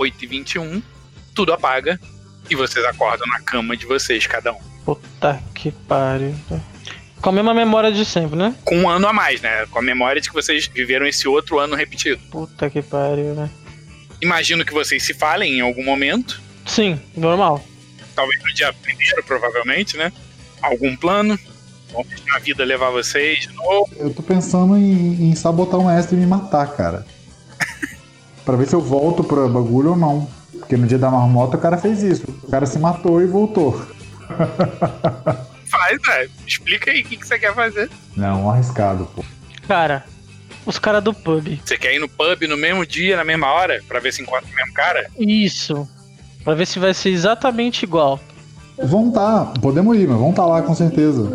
8 e 21, tudo apaga e vocês acordam na cama de vocês, cada um. Puta que pariu. Com a mesma memória de sempre, né? Com um ano a mais, né? Com a memória de que vocês viveram esse outro ano repetido. Puta que pariu, né? Imagino que vocês se falem em algum momento, Sim, normal. talvez no dia primeiro, provavelmente, né? Algum plano. Deixar a vida levar vocês de novo. Eu tô pensando em, em sabotar o mestre e me matar, cara. pra ver se eu volto pro bagulho ou não. Porque no dia da marmota o cara fez isso. O cara se matou e voltou. Faz, é. Explica aí o que, que você quer fazer. Não, arriscado, pô. Cara, os caras do pub. Você quer ir no pub no mesmo dia, na mesma hora, pra ver se encontra o mesmo cara? Isso. Pra ver se vai ser exatamente igual. Vão tá, podemos ir, mas vão tá lá com certeza.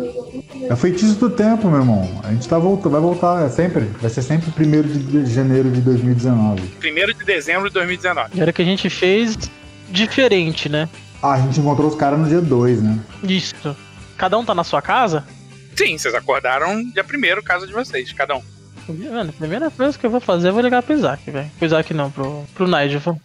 É o feitiço do tempo, meu irmão. A gente tá voltando, vai voltar, é sempre. Vai ser sempre 1 de janeiro de 2019. 1 de dezembro de 2019. Era que a gente fez diferente, né? Ah, a gente encontrou os caras no dia 2, né? Isso. Cada um tá na sua casa? Sim, vocês acordaram dia primeiro, casa de vocês, cada um. Mano, a primeira coisa que eu vou fazer, eu vou ligar pro Isaac, velho. Pro Isaac não, pro, pro Nigel.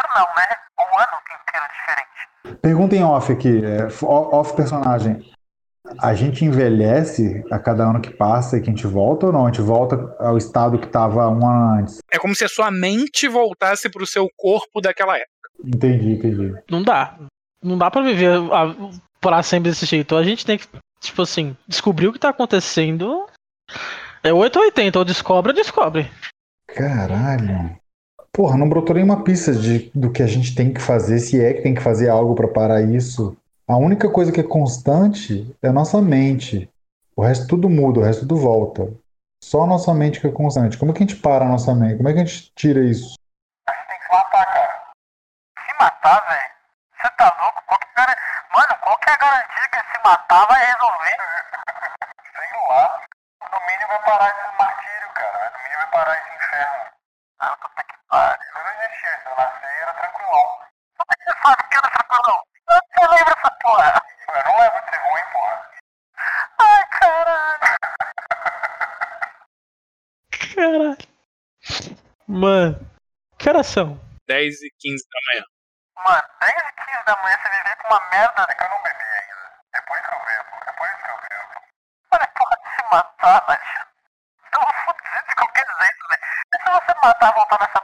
Inteiro não, né? O ano inteiro diferente. Pergunta em off aqui, é, o- off personagem. A gente envelhece a cada ano que passa e que a gente volta ou não? A gente volta ao estado que tava um ano antes. É como se a sua mente voltasse pro seu corpo daquela época. Entendi, entendi. Não dá. Não dá pra viver a, pra sempre desse jeito. A gente tem que, tipo assim, descobrir o que tá acontecendo. É 880, ou descobre ou descobre. Caralho. Porra, não brotou nenhuma pista de, do que a gente tem que fazer, se é que tem que fazer algo pra parar isso. A única coisa que é constante é a nossa mente. O resto tudo muda, o resto tudo volta. Só a nossa mente que é constante. Como é que a gente para a nossa mente? Como é que a gente tira isso? A gente tem que se matar, cara. Se matar, velho? Você tá louco? Qual é gar- Mano, qual que é a garantia que se matar vai resolver? Sei lá. No mínimo vai parar esse martírio, cara. No mínimo vai parar esse inferno. Ah, puta que pariu. Eu não existia, se eu nasci era tranquilão. Como é que você sabe que era tranquilão? Você lembra essa porra? Eu não lembro de ser ruim, porra. Ai, caralho. Caralho. Mano, são? 10 e 15 da manhã. Mano, 10 e 15 da manhã você viver com uma merda que eu não bebi ainda. Depois que eu bebo, depois que eu bebo. Mano, é porra de se matar, velho. Eu vou fudido de qualquer jeito, velho. E se você matar voltar nessa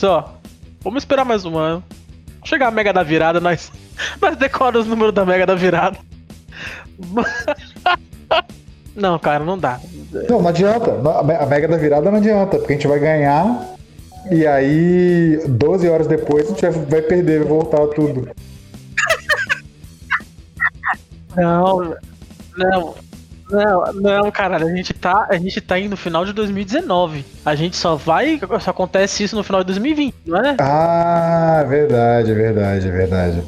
Assim, ó. Vamos esperar mais um ano. Chegar a Mega da Virada, nós, nós decoramos os números da Mega da Virada. Não, cara, não dá. Não, não adianta. A me- a mega da virada não adianta, porque a gente vai ganhar e aí 12 horas depois a gente vai, vai perder, vai voltar tudo. Não, não, não, não, caralho, a gente tá, a gente tá indo no final de 2019. A gente só vai, só acontece isso no final de 2020, não é? Ah, verdade, é verdade, é verdade.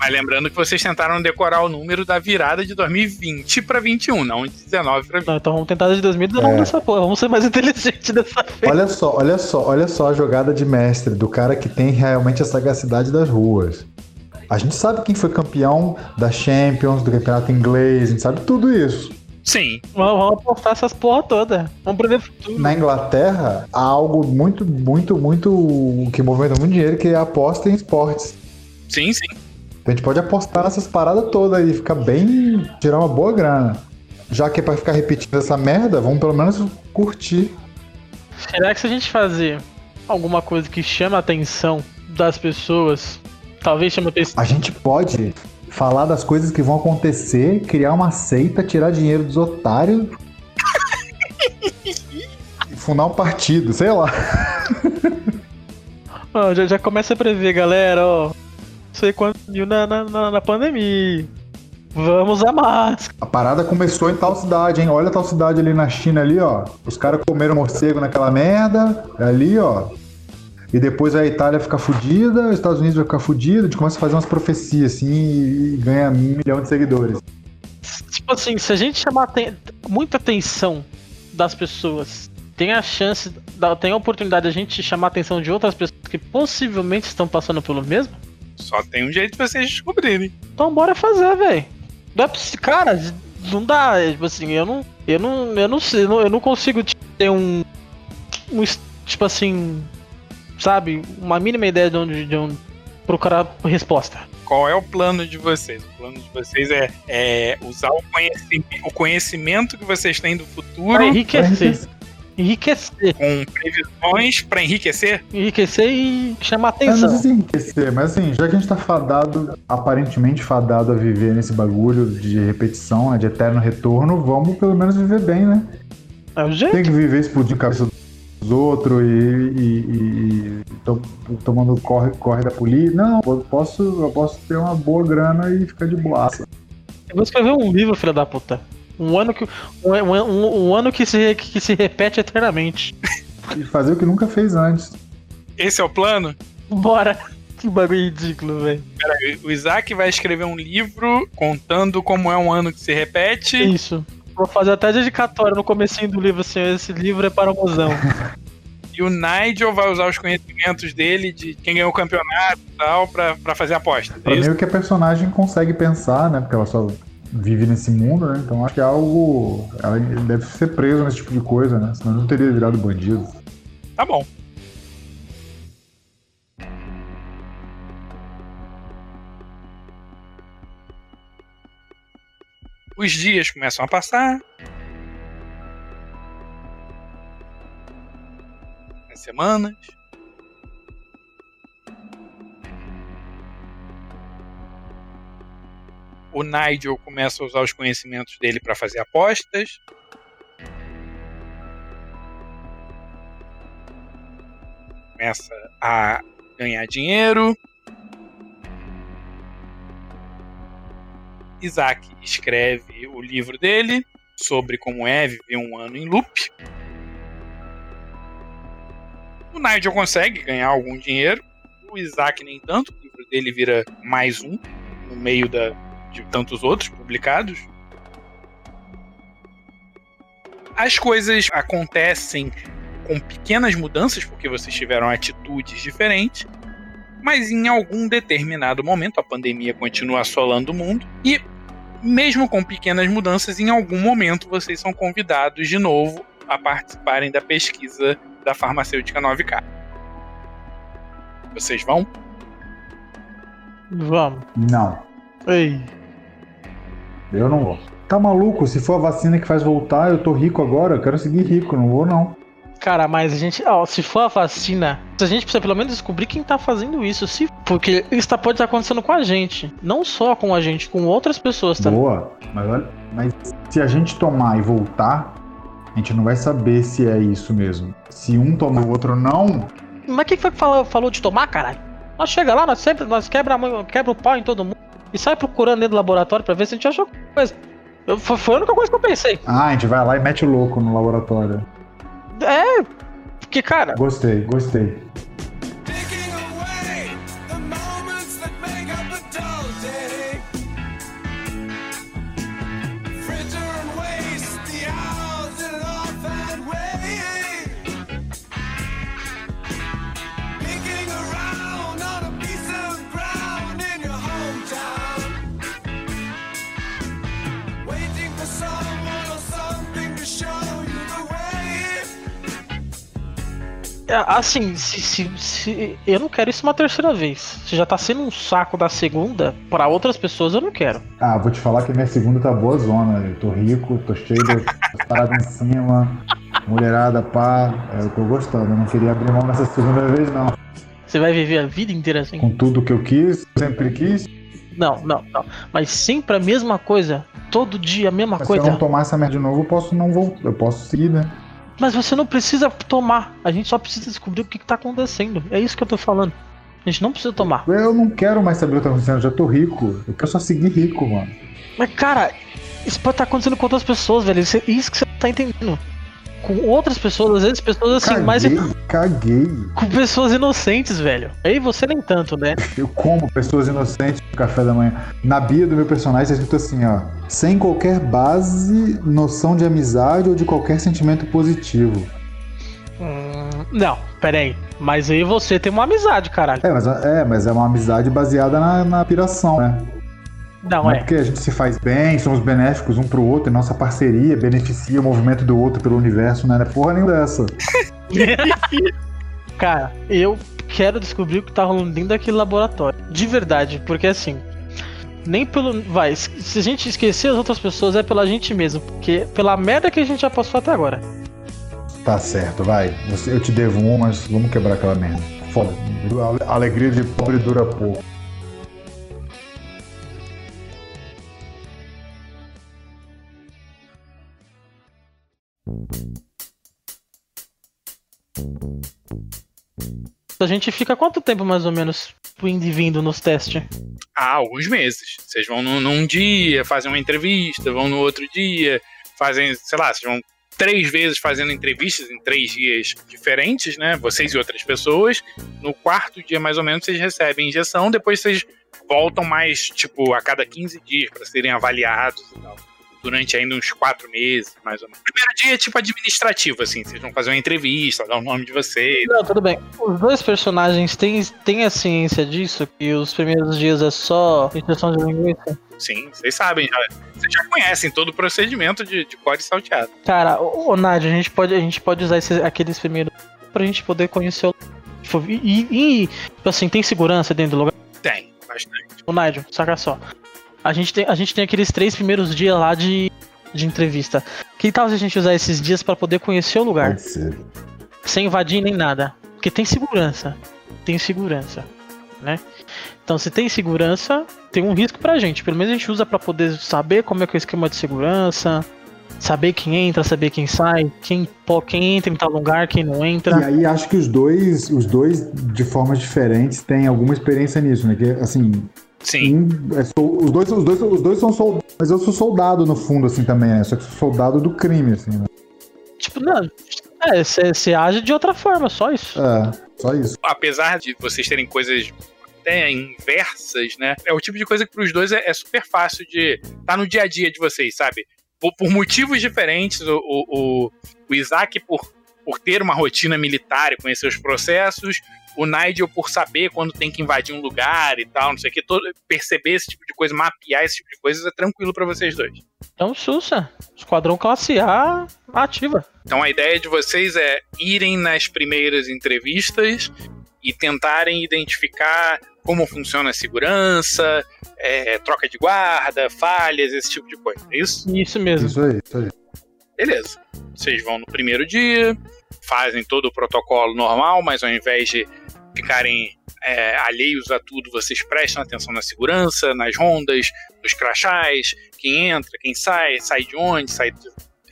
Mas lembrando que vocês tentaram decorar o número da virada de 2020 pra 21, não de 19 pra 20. Não, então vamos tentar de 2019 É. nessa porra. Vamos ser mais inteligentes dessa vez. Olha só, olha só, olha só a jogada de mestre do cara que tem realmente a sagacidade das ruas. A gente sabe quem foi campeão da Champions, do campeonato inglês, a gente sabe tudo isso. Sim, Vamos, vamos apostar essas porra toda. Vamos prever futuro. Na Inglaterra, há algo muito, muito, muito que movimenta muito dinheiro, que é a aposta em esportes. sim, sim. Então a gente pode apostar nessas paradas todas e ficar bem. tirar uma boa grana. Já que é pra ficar repetindo essa merda, vamos pelo menos curtir. Será que se a gente fazer alguma coisa que chama a atenção das pessoas, talvez chame a atenção. A gente pode falar das coisas que vão acontecer, criar uma seita, tirar dinheiro dos otários. e fundar um partido, sei lá. Ó, já, já começa a prever, galera, ó. Não sei quantos mil na, na, na, na pandemia. Vamos a máscara. A parada começou em tal cidade, hein? Olha tal cidade ali na China ali, ó. Os caras comeram morcego naquela merda. Ali, ó. E depois a Itália fica fudida, os Estados Unidos vai ficar fudido, a gente começa a fazer umas profecias assim e, e ganha um milhão de seguidores. Tipo assim, se a gente chamar muita atenção das pessoas, tem a chance, tem a oportunidade de a gente chamar a atenção de outras pessoas que possivelmente estão passando pelo mesmo? Só tem um jeito de vocês descobrirem. Então bora fazer, velho. É Cara, não dá, é, tipo assim, eu não. Eu não. Eu não sei, eu não, consigo ter um. um tipo assim. Sabe? Uma mínima ideia de onde, de onde procurar resposta. Qual é o plano de vocês? O plano de vocês é, é usar o conhecimento, o conhecimento que vocês têm do futuro Pra enriquecer. Enriquecer. com previsões pra enriquecer? Enriquecer e chamar não sei atenção. se enriquecer, mas assim, já que a gente tá fadado, aparentemente fadado a viver nesse bagulho de repetição, né, de eterno retorno, vamos pelo menos viver bem, né? É o jeito. Tem que viver explodindo a cabeça dos outros e, e- e- e to- tomando corre, corre da polícia. Não, eu posso, eu posso ter uma boa grana e ficar de boaça. Eu vou escrever um livro, filha da puta. Um ano que, um, um- um ano que, se, que se repete eternamente. E fazer o que nunca fez antes. Esse é o plano? Bora. Que bagulho ridículo, velho. O Isaac vai escrever um livro contando como é um ano que se repete. Isso. Vou fazer até dedicatória no comecinho do livro, assim, esse livro é para o mozão. E o Nigel vai usar os conhecimentos dele de quem ganhou o campeonato e tal pra, pra fazer aposta. Pra É o que a personagem consegue pensar, né? Porque ela só vive nesse mundo, né? Então acho que é algo. Ela deve ser presa nesse tipo de coisa, né? Senão não teria virado bandido. Tá bom. Os dias começam a passar. As semanas. O Nigel começa a usar os conhecimentos dele para fazer apostas. Começa a ganhar dinheiro. Isaac escreve o livro dele sobre como é viver um ano em loop. O Nigel consegue ganhar algum dinheiro. O Isaac nem tanto. O livro dele vira mais um no meio da, de tantos outros publicados. As coisas acontecem com pequenas mudanças, porque vocês tiveram atitudes diferentes, mas em algum determinado momento a pandemia continua assolando o mundo e mesmo com pequenas mudanças, em algum momento vocês são convidados de novo a participarem da pesquisa da farmacêutica 9K. Vocês vão? Vamos. Não, Ei. eu não vou. Tá maluco? Se for a vacina que faz voltar, eu tô rico agora, eu quero seguir rico, não vou não. Cara, mas a gente. Ó, se for a vacina, a gente precisa pelo menos descobrir quem tá fazendo isso. Se, porque isso tá, pode estar acontecendo com a gente. Não só com a gente, com outras pessoas também. Boa, mas olha, mas se a gente tomar e voltar, a gente não vai saber se é isso mesmo. Se um toma o outro não, Mas quem foi que falou, falou de tomar, caralho? Nós chega lá, nós sempre nós quebra, mão- quebra o pau em todo mundo e sai procurando dentro do laboratório pra ver se a gente achou alguma coisa. Eu- foi a única coisa que eu pensei. ah, a gente vai lá e mete o louco no laboratório. É, porque, cara, Gostei, gostei. Assim, se, se, se- eu não quero isso uma terceira vez. Se já tá sendo um saco da segunda, pra outras pessoas eu não quero. Ah, vou te falar que minha segunda tá boa zona. Eu tô rico, tô cheio das paradas em cima, mulherada, pá. É, Eu tô gostando. Eu não queria abrir mão nessa segunda vez, não. Você vai viver a vida inteira assim? Com tudo que eu quis, sempre quis. Não, não, não. Mas sempre a mesma coisa. Todo dia a mesma Mas se eu coisa. não tomar essa merda de novo, eu posso não voltar. Eu posso seguir, né? Mas você não precisa tomar. A gente só precisa descobrir o que, que tá acontecendo. É isso que eu tô falando. A gente não precisa tomar. Eu não quero mais saber o que tá acontecendo, eu já tô rico. Eu quero só seguir rico, mano. Mas, cara, isso pode estar acontecendo com outras pessoas, velho. Isso, isso que você não tá entendendo. Com outras pessoas, às vezes pessoas assim, caguei, mais. caguei. Com pessoas inocentes, velho. Aí você nem tanto, né? Eu como pessoas inocentes no café da manhã. Na bio do meu personagem tá escrito assim, ó. Sem qualquer base, noção de amizade ou de qualquer sentimento positivo. Hum, não, pera aí. Mas aí você tem uma amizade, caralho. É, mas é, mas é uma amizade baseada na, na piração, né? Não, Não é é. porque a gente se faz bem, somos benéficos um pro outro, e nossa parceria beneficia o movimento do outro pelo universo, né? Não é porra nenhuma dessa. Cara, eu quero descobrir o que tá rolando dentro daquele laboratório. De verdade, porque assim. Nem pelo. Vai, se a gente esquecer as outras pessoas, é pela gente mesmo. Porque pela merda que a gente já passou até agora. Tá certo, vai. Eu te devo um, mas vamos quebrar aquela merda. Foda. A alegria de pobre dura pouco. A gente fica quanto tempo mais ou menos indo e vindo nos testes? Há alguns meses. Vocês vão num, num dia, fazem uma entrevista, vão no outro dia, fazem, sei lá, vocês vão três vezes fazendo entrevistas em três dias diferentes, né? Vocês e outras pessoas. No quarto dia, mais ou menos, vocês recebem injeção, depois vocês voltam mais, tipo, a cada 15 dias para serem avaliados e tal. Durante ainda uns quatro meses, mais ou menos. Primeiro dia é tipo administrativo, assim. Vocês vão fazer uma entrevista, dar o nome de vocês. Não, tudo bem. Os dois personagens têm, têm a ciência disso? Que os primeiros dias é só injeção de linguiça? Sim, vocês sabem já. Vocês já conhecem todo o procedimento de, de core salteado. Cara, ô, ô Nádia, a gente pode, a gente pode usar esses, aqueles primeiros pra gente poder conhecer o. Tipo, e, e, tipo assim, tem segurança dentro do lugar? Tem, bastante. Ô Nádia, saca só. A gente, tem, a gente tem aqueles três primeiros dias lá de, de entrevista. Que tal se a gente usar esses dias pra poder conhecer o lugar? Pode ser. sem invadir nem nada. Porque tem segurança. Tem segurança, né? Então, se tem segurança, tem um risco pra gente. Pelo menos a gente usa pra poder saber como é que é o esquema de segurança, saber quem entra, saber quem sai, quem, quem entra em tal lugar, quem não E entra. aí acho que os dois, os dois de formas diferentes têm alguma experiência nisso, né? Que assim, Sim. um é os dois, os dois, os dois são soldados, mas eu sou soldado no fundo assim também, né? Só que sou soldado do crime assim, né? Tipo, não. É, você age de outra forma, só isso. É, só isso. Apesar de vocês terem coisas até inversas, né? É o tipo de coisa que pros dois é, é super fácil de tá no dia a dia de vocês, sabe? Por, por motivos diferentes, o, o, o, o Isaac por, por ter uma rotina militar e conhecer os processos, o Nigel por saber quando tem que invadir um lugar e tal, não sei o que, todo, perceber esse tipo de coisa, mapear esse tipo de coisas é tranquilo pra vocês dois. Então, Sussa. Esquadrão classe A ativa. Então a ideia de vocês é irem nas primeiras entrevistas e tentarem identificar como funciona a segurança, é, troca de guarda, falhas, esse tipo de coisa. É isso? Isso mesmo. Isso aí, isso aí. Beleza. Vocês vão no primeiro dia, fazem todo o protocolo normal, mas ao invés de ficarem é, alheios a tudo, vocês prestam atenção na segurança, nas rondas, nos crachás, quem entra, quem sai, sai de onde, sai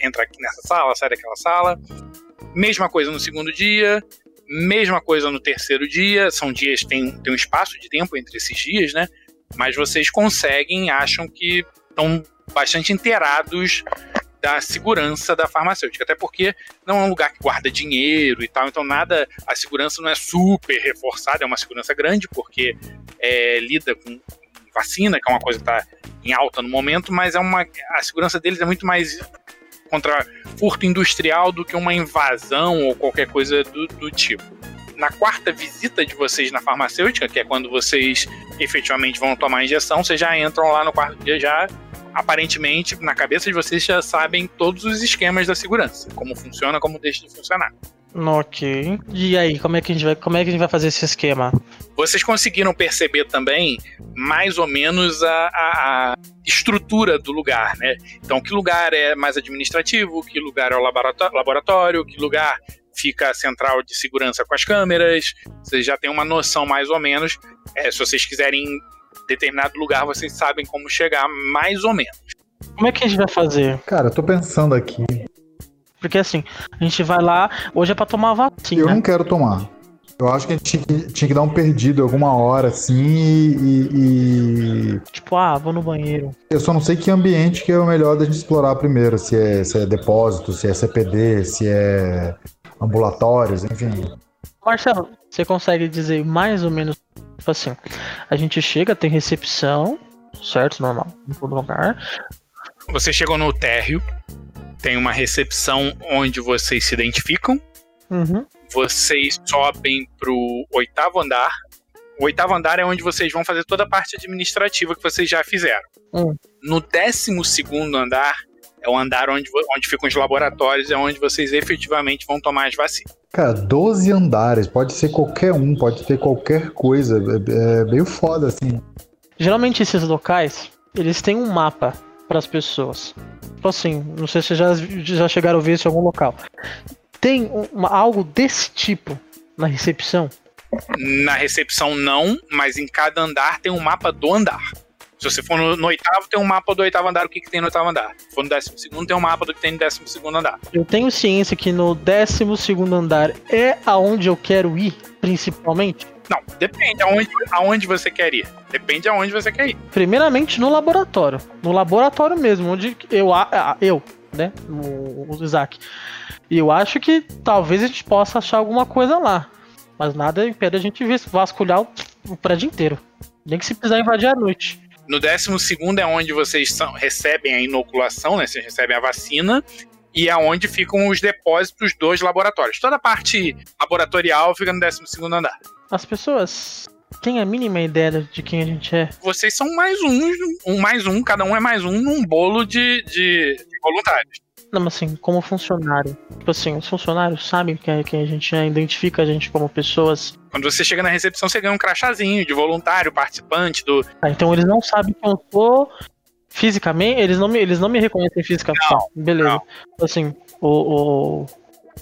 entra aqui nessa sala, sai daquela sala. Mesma coisa no segundo dia, mesma coisa no terceiro dia. São dias, tem, tem um espaço de tempo entre esses dias, né? Mas vocês conseguem, acham que estão bastante inteirados da segurança da farmacêutica, até porque não é um lugar que guarda dinheiro e tal, então nada, a segurança não é super reforçada, é uma segurança grande, porque é, lida com vacina, que é uma coisa que está em alta no momento, mas é uma, a segurança deles é muito mais contra furto industrial do que uma invasão ou qualquer coisa do, do tipo. Na quarta visita de vocês na farmacêutica, que é quando vocês efetivamente vão tomar a injeção, vocês já entram lá no quarto dia já aparentemente, na cabeça de vocês já sabem todos os esquemas da segurança, como funciona, como deixa de funcionar. Ok. E aí, como é que a gente vai, como é que a gente vai fazer esse esquema? Vocês conseguiram perceber também mais ou menos a, a- a estrutura do lugar, né? Então, que lugar é mais administrativo, que lugar é o laboratório, que lugar fica a central de segurança com as câmeras. Vocês já têm uma noção mais ou menos. É, se vocês quiserem em determinado lugar, vocês sabem como chegar mais ou menos. Como é que a gente vai fazer? Cara, eu tô pensando aqui. Porque assim, a gente vai lá, hoje é pra tomar vacina. Eu não quero tomar. Eu acho que a gente tinha que, tinha que dar um perdido alguma hora, assim, e, e- Tipo, ah, vou no banheiro. Eu só não sei que ambiente que é o melhor da gente explorar primeiro. Se é, se é depósito, se é CPD, se é ambulatórios, enfim. Marcelo, você consegue dizer mais ou menos, tipo assim, a gente chega, tem recepção, certo? Normal, em todo lugar. Vocês chegam no térreo, tem uma recepção onde vocês se identificam, Uhum. vocês sobem pro oitavo andar. O oitavo andar é onde vocês vão fazer toda a parte administrativa que vocês já fizeram. Hum. No décimo segundo andar é o andar onde, onde ficam os laboratórios, é onde vocês efetivamente vão tomar as vacinas. Cara, 12 andares, pode ser qualquer um, pode ter qualquer coisa. É, é meio foda, assim. Geralmente esses locais, eles têm um mapa para as pessoas. Tipo assim, não sei se vocês já, já chegaram a ver isso em algum local. Tem um- uma- algo desse tipo na recepção? Na recepção, não, mas em cada andar tem um mapa do andar. Se você for no, no oitavo, tem um mapa do oitavo andar, o que, que tem no oitavo andar. Se for no décimo segundo, tem um mapa do que tem no décimo segundo andar. Eu tenho ciência que no 12 andar é aonde eu quero ir, principalmente. Não, depende aonde, aonde você quer ir. Depende aonde você quer ir. Primeiramente no laboratório. No laboratório mesmo, onde eu, eu né? O, o Isaac. E eu acho que talvez a gente possa achar alguma coisa lá. Mas nada impede a gente vasculhar o, o prédio inteiro. Nem que se precisar invadir à noite. No décimo segundo é onde vocês são- recebem a inoculação, né? Vocês recebem a vacina. E é onde ficam os depósitos dos laboratórios. Toda a parte laboratorial fica no décimo segundo andar. As pessoas têm a mínima ideia de quem a gente é. Vocês são mais um, um mais um, cada um é mais um num bolo de, de, de voluntários. Não, mas assim, como funcionário. Tipo assim, os funcionários sabem quem, quem a gente é, identifica a gente como pessoas. Quando você chega na recepção, você ganha um crachazinho de voluntário, participante do. Ah, então eles não sabem quem eu sou fisicamente, eles não me, eles não me reconhecem fisicamente. Tá, beleza. não. Assim, o.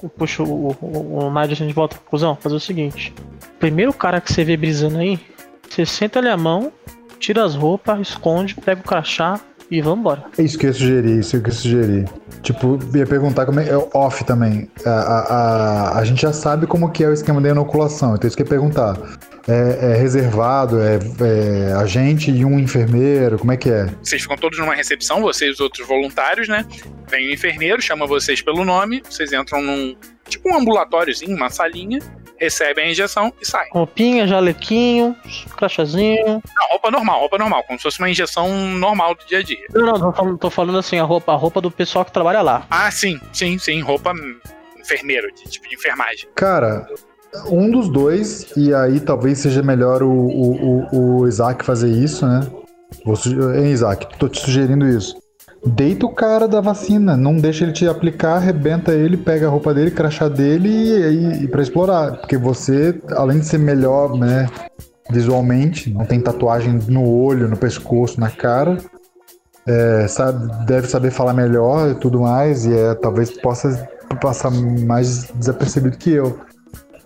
o puxa o, o, o Nádia, a gente volta pra conclusão, fazer o seguinte. Primeiro cara que você vê brisando aí, você senta ali a mão, tira as roupas, esconde, pega o crachá e vambora. É isso que eu ia sugerir, isso que eu ia sugerir. Tipo, ia perguntar como é, é off também. A, a, a, a gente já sabe como que é o esquema da inoculação, então isso que eu ia perguntar. É, é reservado, é, é a gente e um enfermeiro, como é que é? Vocês ficam todos numa recepção, vocês e os outros voluntários, né? Vem o enfermeiro, chama vocês pelo nome, vocês entram num. Tipo um ambulatóriozinho, uma salinha, recebem a injeção e saem. Roupinha, jalequinho, crachazinho. Não, roupa normal, roupa normal, como se fosse uma injeção normal do dia a dia. Não, não, tô falando, tô falando assim, a roupa, a roupa do pessoal que trabalha lá. Ah, sim, sim, sim, roupa enfermeiro, de tipo de enfermagem. Cara, um dos dois, e aí talvez seja melhor o, o, o, o Isaac fazer isso, né? Vou Hein, Isaac, tô te sugerindo isso. Deita o cara da vacina, não deixa ele te aplicar, arrebenta ele, pega a roupa dele, crachá dele e, e, pra explorar. Porque você, além de ser melhor, né, visualmente, não tem tatuagem no olho, no pescoço, na cara, é, sabe, deve saber falar melhor e tudo mais, e é, talvez possa passar mais desapercebido que eu.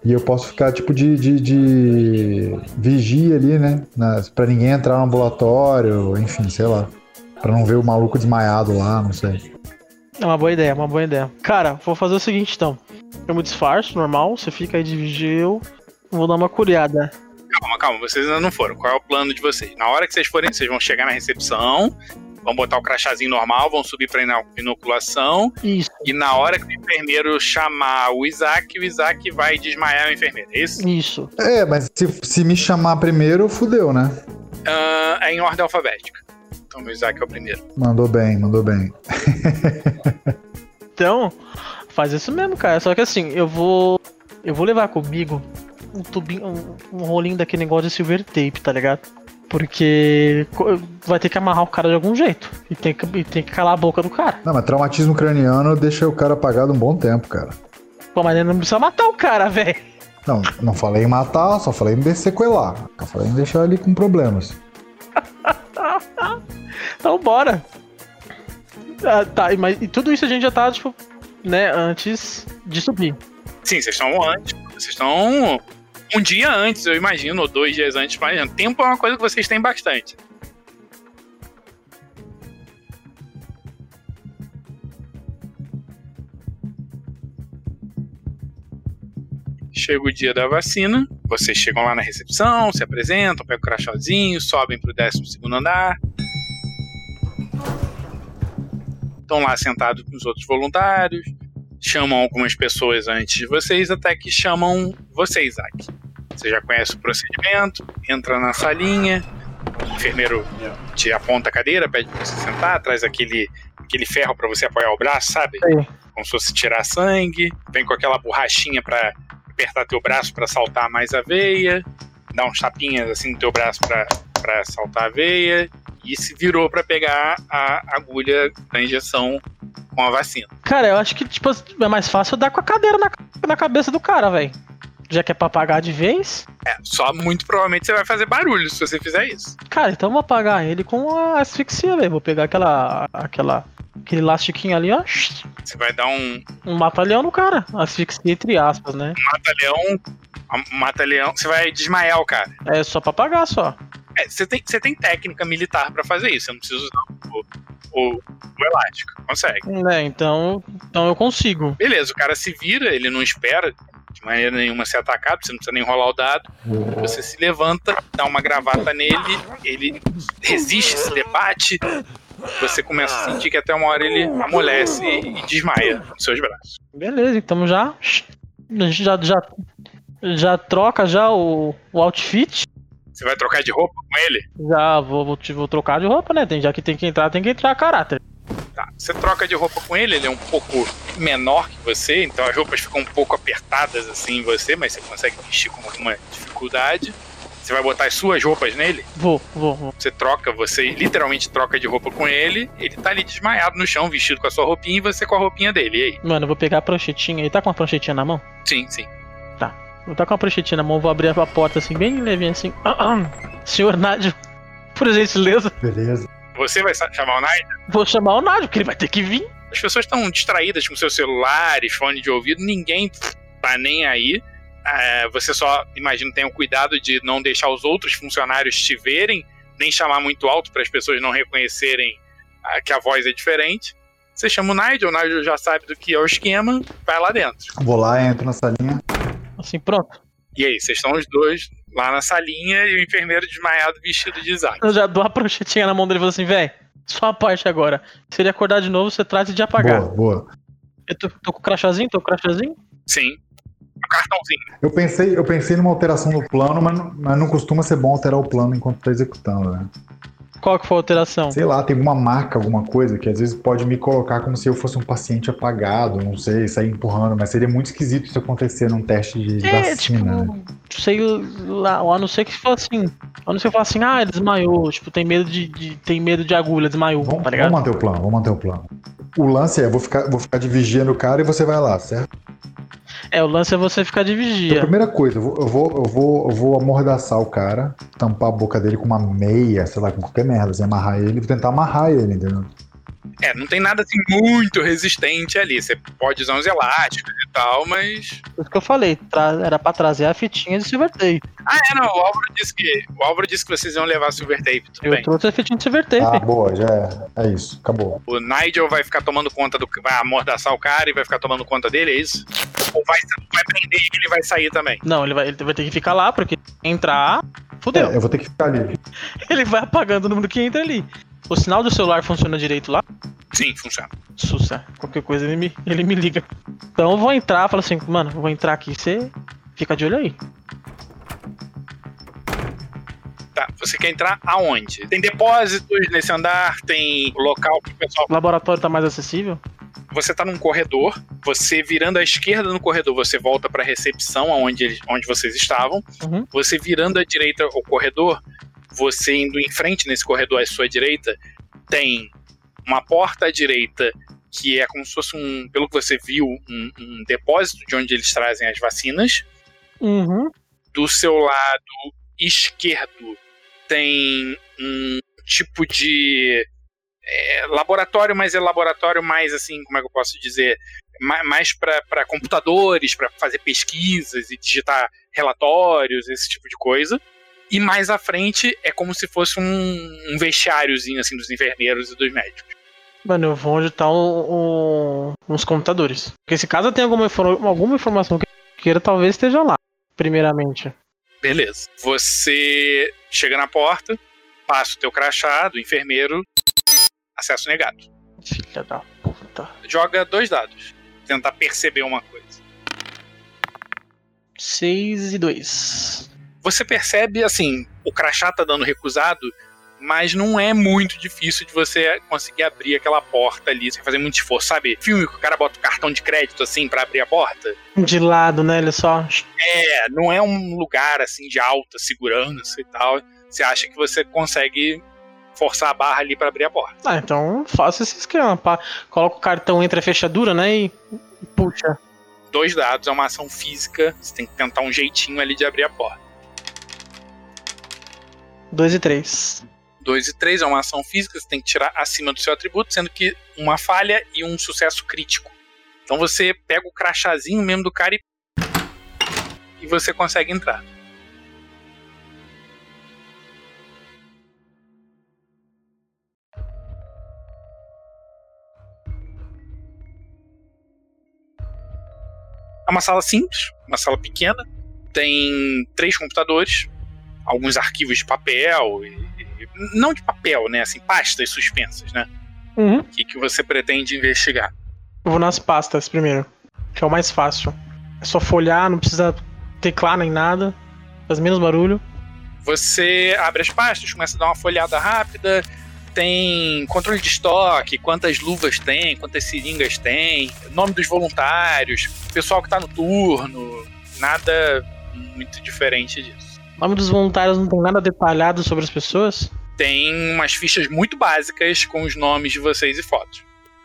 E eu posso ficar tipo de, de, de vigia ali, né? Na, pra ninguém entrar no ambulatório, enfim, sei lá. Pra não ver o maluco desmaiado lá, não sei. É uma boa ideia, uma boa ideia. Cara, vou fazer o seguinte então. Eu me disfarço, normal, você fica aí de vigil. Vou dar uma curiada. Calma, calma, vocês ainda não foram. Qual é o plano de vocês? Na hora que vocês forem, vocês vão chegar na recepção, vão botar o crachazinho normal, vão subir pra ino- inoculação, Isso, e na hora que o enfermeiro chamar o Isaac, o Isaac vai desmaiar o enfermeiro. É isso? isso. É, mas se, se me chamar primeiro, fudeu, né? Ah, é em ordem alfabética. Então o Isaac é o primeiro. Mandou bem, mandou bem. Então, faz isso mesmo, cara. Só que assim, eu vou. Eu vou levar comigo um tubinho, um, um rolinho daquele negócio de silver tape, tá ligado? Porque vai ter que amarrar o cara de algum jeito. E tem que, e tem que calar a boca do cara. Não, mas traumatismo craniano deixa o cara apagado um bom tempo, cara. Pô, mas ele não precisa matar o cara, velho. Não, não falei em matar, só falei em sequelar. Só falei em deixar ele com problemas. Então bora. Ah, tá, mas e tudo isso a gente já tá, tipo, né, antes de subir. Sim, vocês estão antes. Vocês estão um dia antes, eu imagino, ou dois dias antes. Mas tempo é uma coisa que vocês têm bastante. Chega o dia da vacina, vocês chegam lá na recepção, se apresentam, pegam o crachazinho, sobem pro 12 andar. Estão lá sentados com os outros voluntários, chamam algumas pessoas antes de vocês, até que chamam você, Isaac. Você já conhece o procedimento, entra na salinha, o enfermeiro te aponta a cadeira, pede pra você sentar, traz aquele, aquele ferro para você apoiar o braço, sabe? Sim. Como se fosse tirar sangue, vem com aquela borrachinha para apertar teu braço para saltar mais a veia, dá uns tapinhas assim no teu braço para saltar a veia, e se virou para pegar a agulha da injeção com a vacina. Cara, eu acho que, tipo, é mais fácil dar com a cadeira na, na cabeça do cara, velho. Já que é pra apagar de vez. É, só muito provavelmente você vai fazer barulho se você fizer isso. Cara, então eu vou apagar ele com a asfixia, velho. Vou pegar aquela. aquela. aquele elastiquinho ali, ó. Você vai dar um Um mata-leão no cara. Asfixia entre aspas, né? mata-leão, mata-leão, você vai desmaiar o cara. É só pra apagar só. É, você tem, você tem técnica militar pra fazer isso, você não precisa usar o, o, o elástico, consegue. É, então. Então eu consigo. Beleza, o cara se vira, ele não espera de maneira nenhuma ser atacado, você não precisa nem rolar o dado. Você se levanta, dá uma gravata nele, ele resiste, se debate. Você começa a sentir que até uma hora ele amolece e desmaia nos seus braços. Beleza, então já. A gente já, já, já troca já o, o outfit. Você vai trocar de roupa com ele? Já vou, vou, vou trocar de roupa, né? Tem, já que tem que entrar, tem que entrar a caráter. Tá. Você troca de roupa com ele, ele é um pouco menor que você, então as roupas ficam um pouco apertadas assim em você, mas você consegue vestir com alguma dificuldade. Você vai botar as suas roupas nele, Vou, vou, vou. você troca, você literalmente troca de roupa com ele, ele tá ali desmaiado no chão, vestido com a sua roupinha e você com a roupinha dele. E aí? Mano, eu vou pegar a pranchetinha. Ele tá com a pranchetinha na mão? Sim, sim. Vou estar com a pranchetinha na mão, vou abrir a porta assim, bem levinho assim. Senhor Nádio, por gentileza, Beleza. Você vai chamar o Nigel? vou chamar o Nádio, porque ele vai ter que vir. As pessoas estão distraídas com seus celulares, fone de ouvido, ninguém tá nem aí. É, você só, imagino, tenha o cuidado de não deixar os outros funcionários te verem, nem chamar muito alto para as pessoas não reconhecerem ah, que a voz é diferente. Você chama o Nigel, o Nigel já sabe do que é o esquema, vai lá dentro. Vou lá, entro na salinha. Assim, pronto. E aí, vocês estão os dois lá na salinha e o enfermeiro desmaiado vestido de Isaac. Eu já dou a pranchetinha na mão dele e falo assim, véi, só a parte agora. Se ele acordar de novo, você trata de apagar. Boa, boa. Eu tô, tô com o crachazinho, tô com o crachazinho. Sim. Um cartãozinho. Eu pensei, eu pensei numa alteração no plano, mas não, mas não costuma ser bom alterar o plano enquanto tá executando, né? Qual que foi a alteração? Sei lá, tem alguma marca, alguma coisa que às vezes pode me colocar como se eu fosse um paciente apagado, não sei, sair empurrando, mas seria muito esquisito isso acontecer num teste de É, vacina, né? tipo, sei lá, a não ser que for assim. A não ser que for assim, ah, ele desmaiou, tipo, tem medo de, de- tem medo de agulha, desmaiou, Vamos, tá ligado? vamos manter o plano, vamos manter o plano. O lance é, vou ficar, vou ficar de vigia no cara e você vai lá, certo? É, o lance é você ficar de Então, vigia. primeira coisa, eu vou, eu vou, eu vou, eu vou amordaçar o cara, tampar a boca dele com uma meia, sei lá, com qualquer merda, assim, amarrar ele, vou tentar amarrar ele, entendeu? É, não tem nada assim muito resistente ali. Você pode usar uns elásticos e tal, mas. Por isso que eu falei, tra- era pra trazer a fitinha de silver tape. Ah, é, não. O Álvaro disse que. O Álvaro disse que vocês iam levar silver tape, tudo Eu bem. trouxe a fitinha de silver tape. Ah, boa, já é, é isso, acabou. O Nigel vai ficar tomando conta do. Vai amordaçar o cara e vai ficar tomando conta dele, é isso? Ou vai, vai prender e ele vai sair também? Não, ele vai, ele vai ter que ficar lá, porque entrar, fudeu. É, eu vou ter que ficar ali. Ele vai apagando o número que entra ali. O sinal do celular funciona direito lá? Sim, funciona. Sussa, qualquer coisa ele me, ele me liga. Então eu vou entrar, falo assim, mano, eu vou entrar aqui, você fica de olho aí. Tá, você quer entrar aonde? Tem depósitos nesse andar, tem local pro pessoal. O laboratório tá mais acessível? Você tá num corredor, você virando à esquerda no corredor, você volta pra recepção aonde, eles- onde vocês estavam. Uhum. Você virando à direita o corredor, Você indo em frente nesse corredor à sua direita, tem uma porta à direita que é como se fosse um, pelo que você viu, um, um depósito de onde eles trazem as vacinas. Uhum. Do seu lado esquerdo tem um tipo de é, laboratório, mas é laboratório mais assim, como é que eu posso dizer? Ma- Mais para computadores, para fazer pesquisas e digitar relatórios, esse tipo de coisa. E mais à frente é como se fosse um, um vestiáriozinho assim dos enfermeiros e dos médicos. Mano, eu vou onde tá os computadores. Porque se caso tem alguma, alguma informação que queira, talvez esteja lá. Primeiramente. Beleza. Você chega na porta, passa o teu crachá do enfermeiro, acesso negado. Filha da puta. Joga dois dados. Tentar perceber uma coisa. 6 e 2. Você percebe, assim, o crachá tá dando recusado, mas não é muito difícil de você conseguir abrir aquela porta ali sem fazer muito esforço, sabe? Filme que o cara bota o cartão de crédito assim pra abrir a porta. De lado, né? Ele só. É, não é um lugar assim de alta segurança e tal. Você acha que você consegue forçar a barra ali pra abrir a porta. Ah, então faça esse esquema. Pá. Coloca o cartão entre a fechadura, né? E puxa. Dois dados é uma ação física, você tem que tentar um jeitinho ali de abrir a porta. 2 e 3. 2 e 3 é uma ação física, você tem que tirar acima do seu atributo, sendo que uma falha e um sucesso crítico. Então você pega o crachazinho mesmo do cara e. E você consegue entrar. É uma sala simples, uma sala pequena, tem três computadores, alguns arquivos de papel, e- e- não de papel, né? Assim, pastas suspensas, né? Uhum. Que, que você pretende investigar? Eu vou nas pastas primeiro. Que é o mais fácil. É só folhar, não precisa teclar nem nada. Faz menos barulho. Você abre as pastas, começa a dar uma folhada rápida, tem controle de estoque, quantas luvas tem, quantas seringas tem, nome dos voluntários, pessoal que tá no turno, nada muito diferente disso. O nome dos voluntários não tem nada detalhado sobre as pessoas. Tem umas fichas muito básicas com os nomes de vocês e fotos.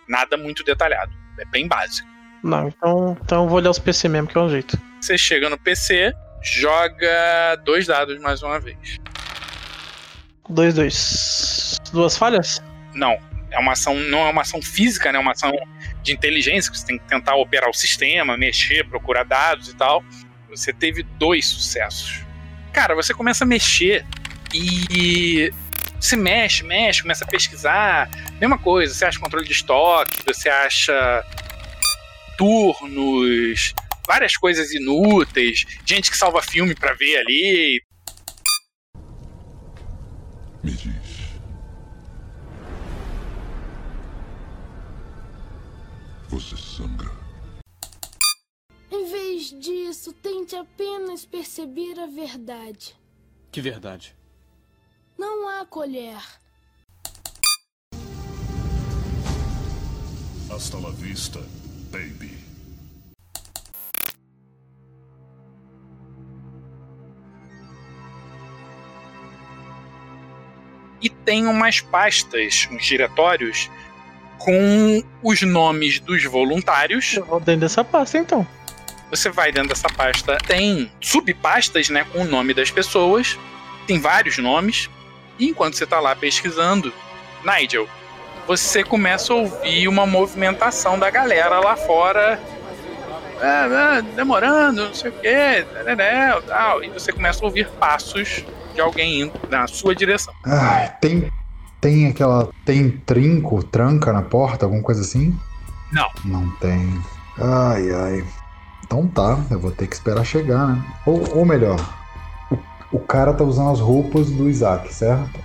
Nada muito detalhado, é bem básico. Não, então, então eu vou olhar os PC mesmo, que é o jeito. Você chega no PC, joga dois dados mais uma vez. 2, 2. Duas falhas? Não, é uma ação, não é uma ação física, né? É uma ação de inteligência que você tem que tentar operar o sistema, mexer, procurar dados e tal. Você teve dois sucessos. Cara, você começa a mexer e você mexe, mexe, começa a pesquisar. Mesma coisa, você acha controle de estoque, você acha turnos, várias coisas inúteis, gente que salva filme pra ver ali. Me diz. Você sangra. Em vez disso, tente apenas perceber a verdade. Que verdade. Não há colher. Hasta la vista, baby. e tem umas pastas, uns diretórios com os nomes dos voluntários. Eu vou dentro dessa pasta então. Você vai dentro dessa pasta, tem subpastas, né, com o nome das pessoas. Tem vários nomes. E enquanto você tá lá pesquisando, Nigel, você começa a ouvir uma movimentação da galera lá fora. Ah, ah, demorando, não sei o quê, né, tal. E você começa a ouvir passos de alguém indo na sua direção. Ai, tem, tem aquela. Tem trinco, tranca na porta, alguma coisa assim? Não. Não tem. Ai, ai. Então tá, eu vou ter que esperar chegar, né? Ou, ou melhor, o, o cara tá usando as roupas do Isaac, certo?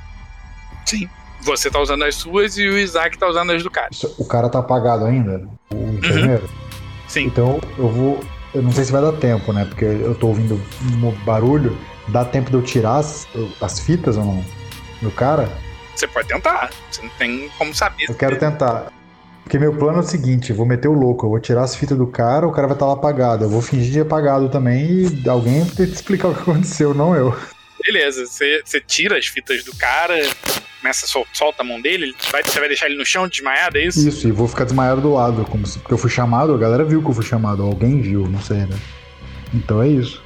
Sim. Você tá usando as suas e o Isaac tá usando as do cara. O cara tá apagado ainda? O enfermeiro? Sim. Então eu vou. Eu não sei se vai dar tempo, né? Porque eu tô ouvindo um barulho. Dá tempo de eu tirar as, as fitas ou não? Do cara? Você pode tentar. Você não tem como saber. Eu quero tentar. Porque meu plano é o seguinte: vou meter o louco, eu vou tirar as fitas do cara, o cara vai estar lá apagado. Eu vou fingir de apagado também e alguém tem que explicar o que aconteceu, não eu. Beleza, você, tira as fitas do cara, começa solta a mão dele, ele vai, você vai deixar ele no chão desmaiado, é isso? Isso, e vou ficar desmaiado do lado, como se, porque eu fui chamado, a galera viu que eu fui chamado, alguém viu, não sei, né? Então é isso.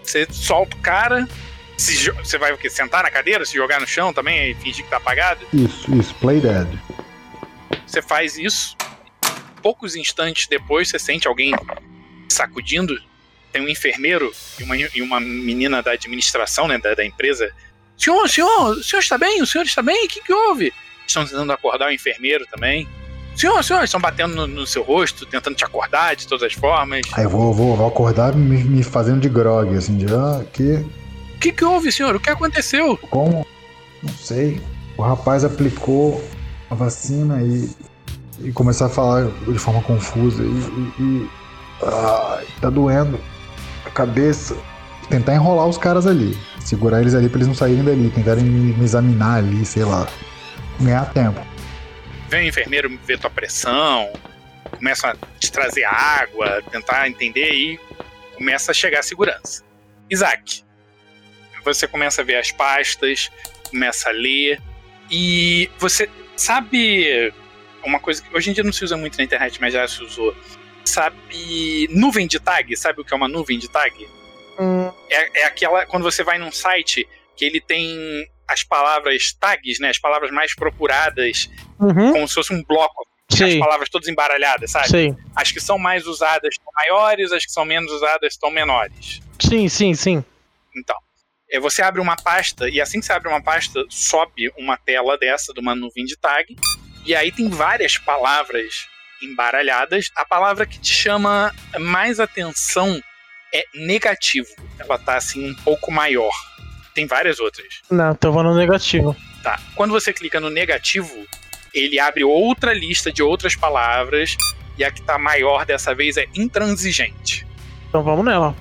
Você solta o cara, você vai o quê? Sentar na cadeira, se jogar no chão também e fingir que tá apagado? Isso, isso, play dead. Você faz isso. Poucos instantes depois, você sente alguém sacudindo. Tem um enfermeiro e uma, e uma menina da administração, né, da, da empresa. Senhor, senhor, o senhor está bem? O senhor está bem? O que, que houve? Estão tentando acordar o enfermeiro também. Senhor, senhor, estão batendo no, no seu rosto, tentando te acordar de todas as formas. Aí eu vou, vou, vou acordar me, me fazendo de grog, assim, de ah, que. O que, que houve, senhor? O que aconteceu? Como? Não sei. O rapaz aplicou a vacina e, e começou a falar de forma confusa e. e, e tá doendo a cabeça. Tentar enrolar os caras ali. Segurar eles ali pra eles não saírem dali. Tentarem me, me examinar ali, sei lá. Ganhar tempo. Vem o enfermeiro ver tua pressão, começa a te trazer água, tentar entender e começa a chegar a segurança. Isaac, você começa a ver as pastas, começa a ler e você sabe uma coisa que hoje em dia não se usa muito na internet, mas já se usou. Sabe nuvem de tag? Sabe o que é uma nuvem de tag? Hum, É, é aquela quando você vai num site que ele tem as palavras tags, né? As palavras mais procuradas uhum, como se fosse um bloco, as sei, palavras todas embaralhadas, sabe? sei. As que são mais usadas estão maiores, as que são menos usadas estão menores. Sim, sim, sim. Então, é, você abre uma pasta e assim que você abre uma pasta, sobe uma tela dessa de uma nuvem de tag e aí tem várias palavras embaralhadas. A palavra que te chama mais atenção é negativo. Ela tá assim um pouco maior. Tem várias outras. Não, então vou no negativo. Tá. Quando você clica no negativo, ele abre outra lista de outras palavras e a que tá maior dessa vez é intransigente. Então vamos nela.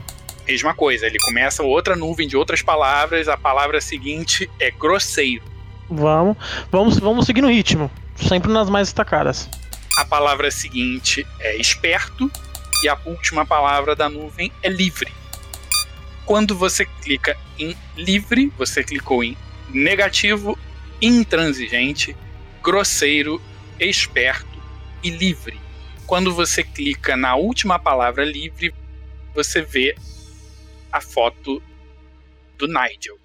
Mesma coisa, ele começa outra nuvem de outras palavras, a palavra seguinte é grosseiro. Vamos, vamos, vamos seguir no ritmo. Sempre nas mais destacadas. A palavra seguinte é esperto e a última palavra da nuvem é livre. Quando você clica em livre, você clicou em negativo, intransigente, grosseiro, esperto e livre. Quando você clica na última palavra livre, você vê a foto do Nigel.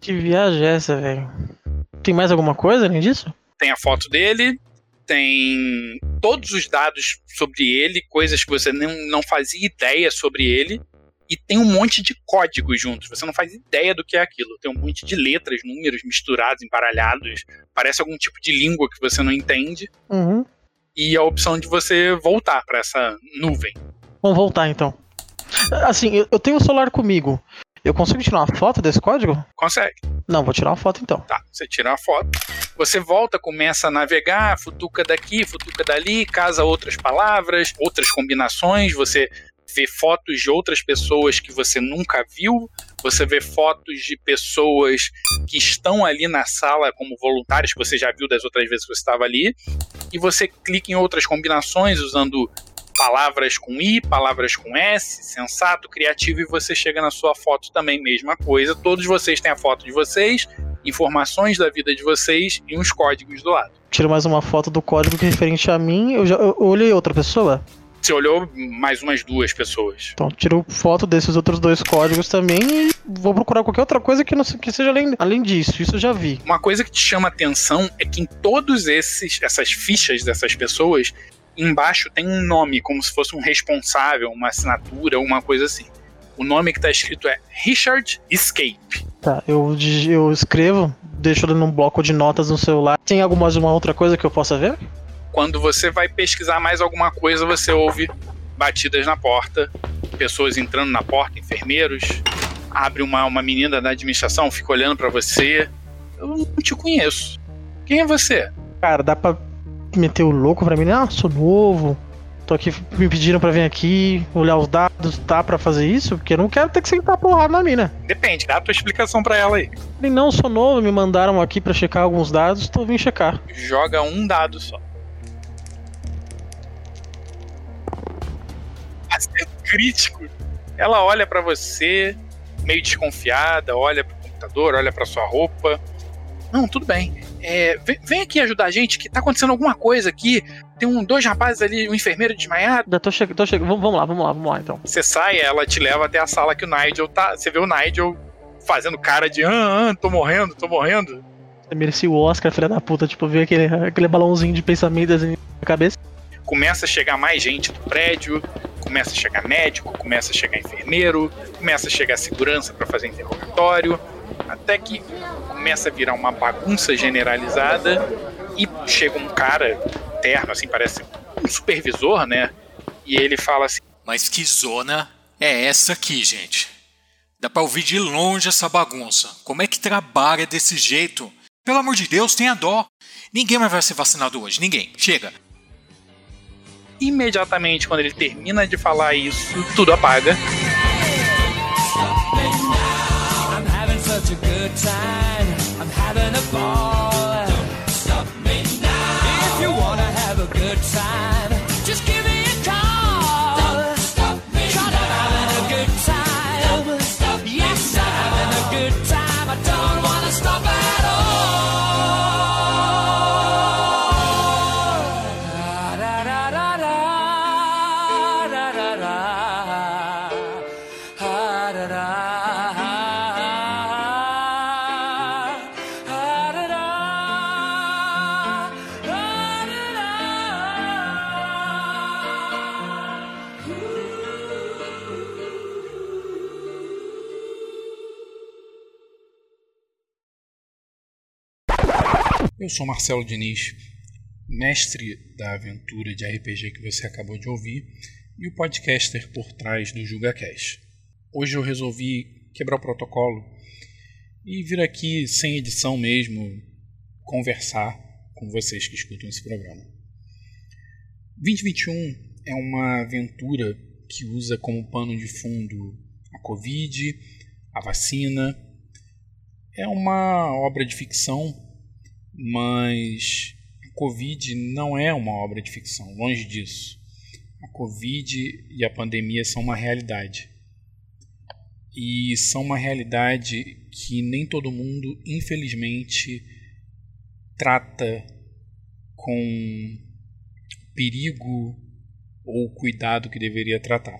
Que viagem é essa, velho? Tem mais alguma coisa além disso? tem a foto dele, tem todos os dados sobre ele, coisas que você não, não fazia ideia sobre ele, e tem um monte de códigos juntos. Você não faz ideia do que é aquilo. Tem um monte de letras, números misturados, embaralhados. Parece algum tipo de língua que você não entende. Uhum. E a opção de você voltar para essa nuvem. Vamos voltar então. Assim, eu, eu tenho o celular comigo. Eu consigo tirar uma foto desse código? Consegue. Não, vou tirar uma foto então. Tá, você tira uma foto. Você volta, começa a navegar, futuca daqui, futuca dali, casa outras palavras, outras combinações. Você vê fotos de outras pessoas que você nunca viu. Você vê fotos de pessoas que estão ali na sala como voluntários, que você já viu das outras vezes que você estava ali. E você clica em outras combinações usando palavras com I, palavras com S, sensato, criativo, e você chega na sua foto também, mesma coisa. Todos vocês têm a foto de vocês, informações da vida de vocês e uns códigos do lado. Tiro mais uma foto do código que é referente a mim. Eu já eu olhei outra pessoa. Você olhou mais umas duas pessoas. Então, tiro foto desses outros dois códigos também e vou procurar qualquer outra coisa que, não, que seja além, além disso. Isso eu já vi. Uma coisa que te chama atenção é que em todos esses essas fichas dessas pessoas, embaixo tem um nome, como se fosse um responsável, uma assinatura, uma coisa assim. O nome que está escrito é Richard Escape. Tá, eu, eu escrevo, deixo ele num bloco de notas no celular. Tem alguma uma outra coisa que eu possa ver? Quando você vai pesquisar mais alguma coisa, você ouve batidas na porta, pessoas entrando na porta, enfermeiros. Abre uma, uma menina da administração, fica olhando pra você. Eu não te conheço. Quem é você? Cara, dá pra meter o louco pra mim? Ah, sou novo. Tô aqui, me pediram pra vir aqui, olhar os dados, dá pra fazer isso? Porque eu não quero ter que sentar porrada na mina. Depende, dá a tua explicação pra ela aí. Falei, não, sou novo, me mandaram aqui pra checar alguns dados, tô vindo checar. Joga um dado só. acerto crítico. Ela olha pra você, meio desconfiada, olha pro computador, olha pra sua roupa. Não, tudo bem. É, vem, vem aqui ajudar a gente, que tá acontecendo alguma coisa aqui. Tem um, dois rapazes ali, um enfermeiro desmaiado. Tô chegando, tô chegando. Vamos, vamos lá, vamos lá, vamos lá então. Você sai, ela te leva até a sala que o Nigel tá. Você vê o Nigel fazendo cara de ah, ah, tô morrendo, tô morrendo. Você merecia o Oscar, filha da puta, tipo, ver aquele, aquele balãozinho de pensamento assim na cabeça. Começa a chegar mais gente do prédio, começa a chegar médico, começa a chegar enfermeiro, começa a chegar segurança para fazer interrogatório, até que começa a virar uma bagunça generalizada e chega um cara terno, assim, parece um supervisor, né? E ele fala assim: Mas que zona é essa aqui, gente? Dá pra ouvir de longe essa bagunça. Como é que trabalha desse jeito? Pelo amor de Deus, tenha dó. Ninguém mais vai ser vacinado hoje, ninguém. Chega. Imediatamente quando ele termina de falar isso, tudo apaga. I'm having such a good time. I'm having a ball. Eu sou Marcelo Diniz, mestre da aventura de RPG que você acabou de ouvir e o podcaster por trás do JugaCast. Hoje eu resolvi quebrar o protocolo e vir aqui sem edição mesmo conversar com vocês que escutam esse programa. 2021 é uma aventura que usa como pano de fundo a Covid, a vacina. É uma obra de ficção mas a Covid não é uma obra de ficção, longe disso. A Covid e a pandemia são uma realidade. E são uma realidade que nem todo mundo, infelizmente, trata com perigo ou cuidado que deveria tratar.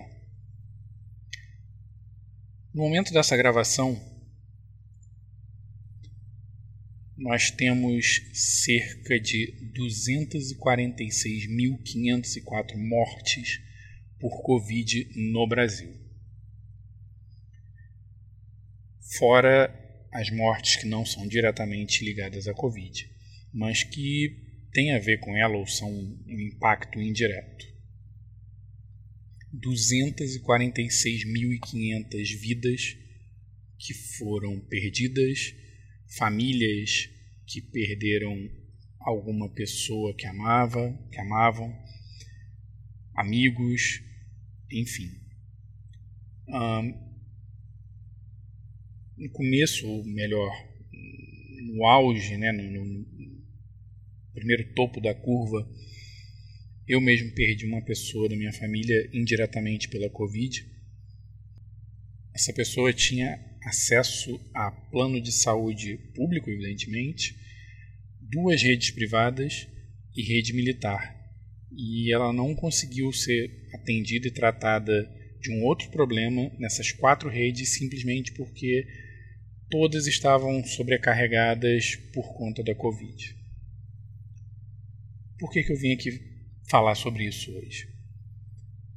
No momento dessa gravação, nós temos cerca de 246.504 mortes por Covid no Brasil. Fora as mortes que não são diretamente ligadas à Covid, mas que têm a ver com ela ou são um impacto indireto. 246.500 vidas que foram perdidas famílias que perderam alguma pessoa que amava, que amavam, amigos, enfim. Um, no começo, ou melhor, no auge, né, no, no primeiro topo da curva, eu mesmo perdi uma pessoa da minha família indiretamente pela Covid. Essa pessoa tinha acesso a plano de saúde público, evidentemente, duas redes privadas e rede militar. E ela não conseguiu ser atendida e tratada de um outro problema nessas quatro redes simplesmente porque todas estavam sobrecarregadas por conta da Covid. Por que, que eu vim aqui falar sobre isso hoje?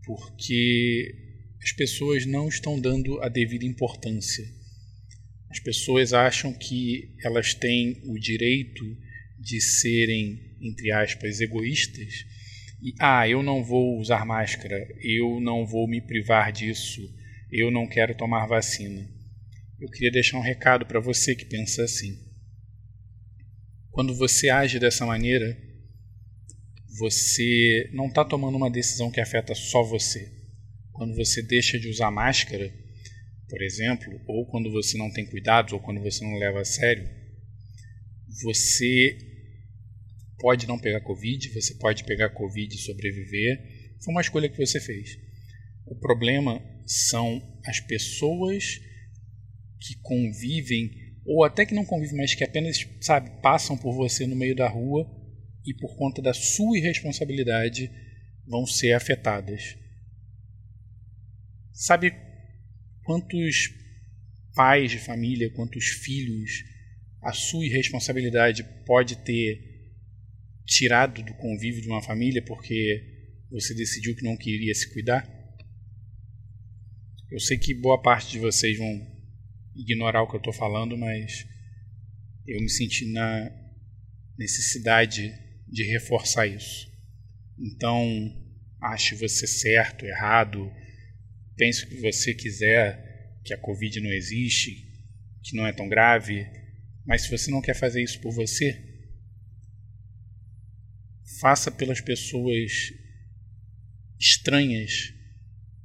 Porque as pessoas não estão dando a devida importância. As pessoas acham que elas têm o direito de serem, entre aspas, egoístas e, ah, eu não vou usar máscara, eu não vou me privar disso, eu não quero tomar vacina. Eu queria deixar um recado para você que pensa assim. Quando você age dessa maneira, você não está tomando uma decisão que afeta só você. Quando você deixa de usar máscara, por exemplo, ou quando você não tem cuidados, ou quando você não leva a sério, você pode não pegar Covid, você pode pegar Covid e sobreviver. Foi uma escolha que você fez. O problema são as pessoas que convivem, ou até que não convivem, mas que apenas, sabe, passam por você no meio da rua e por conta da sua irresponsabilidade vão ser afetadas. Sabe quantos pais de família, quantos filhos a sua irresponsabilidade pode ter tirado do convívio de uma família porque você decidiu que não queria se cuidar? Eu sei que boa parte de vocês vão ignorar o que eu estou falando, mas eu me senti na necessidade de reforçar isso. Então, ache você certo, errado, pense o que você quiser, que a Covid não existe, que não é tão grave, mas se você não quer fazer isso por você, faça pelas pessoas estranhas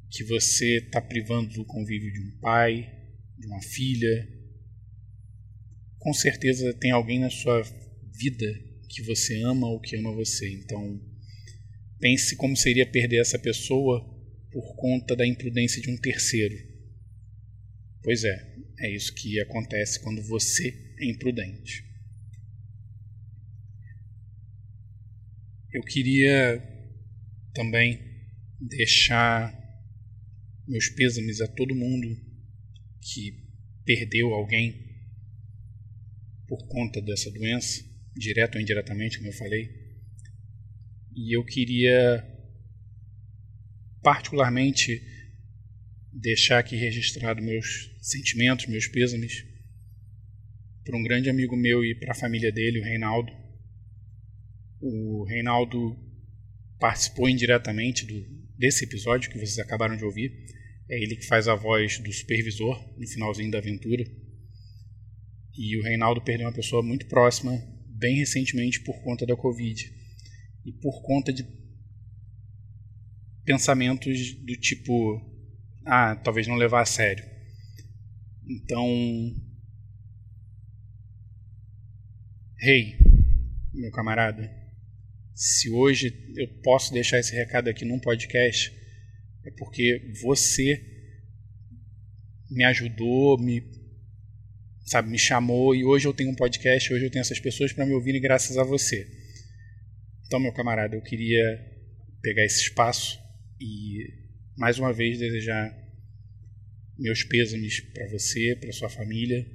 que você está privando do convívio de um pai, de uma filha. Com certeza tem alguém na sua vida que você ama ou que ama você. Então, pense como seria perder essa pessoa por conta da imprudência de um terceiro. Pois é, é isso que acontece quando você é imprudente. Eu queria também deixar meus pêsames a todo mundo que perdeu alguém por conta dessa doença, direto ou indiretamente, como eu falei. E eu queria particularmente deixar aqui registrado meus sentimentos, meus pêsames para um grande amigo meu e para a família dele, o Reinaldo. O Reinaldo participou indiretamente do, desse episódio que vocês acabaram de ouvir. É ele que faz a voz do supervisor no finalzinho da aventura. E o Reinaldo perdeu uma pessoa muito próxima, bem recentemente, por conta da Covid. E por conta de pensamentos do tipo: ah, talvez não levar a sério. Então, Rei, hey, meu camarada, se hoje eu posso deixar esse recado aqui num podcast, é porque você me ajudou, me sabe, me chamou e hoje eu tenho um podcast, hoje eu tenho essas pessoas para me ouvirem graças a você. Então, meu camarada, eu queria pegar esse espaço e mais uma vez desejar meus pêsames para você, para sua família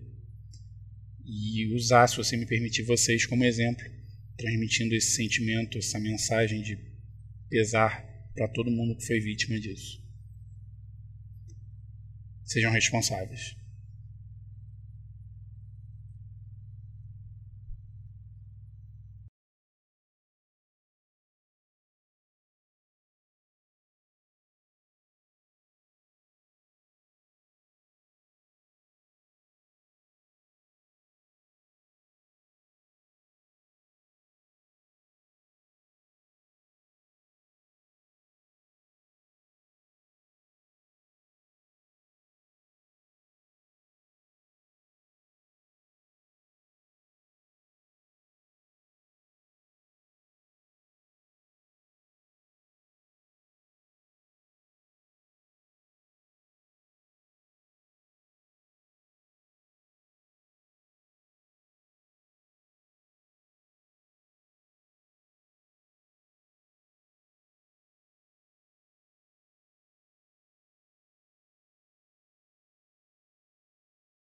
e usar, se você me permitir, vocês como exemplo, transmitindo esse sentimento, essa mensagem de pesar para todo mundo que foi vítima disso. Sejam responsáveis.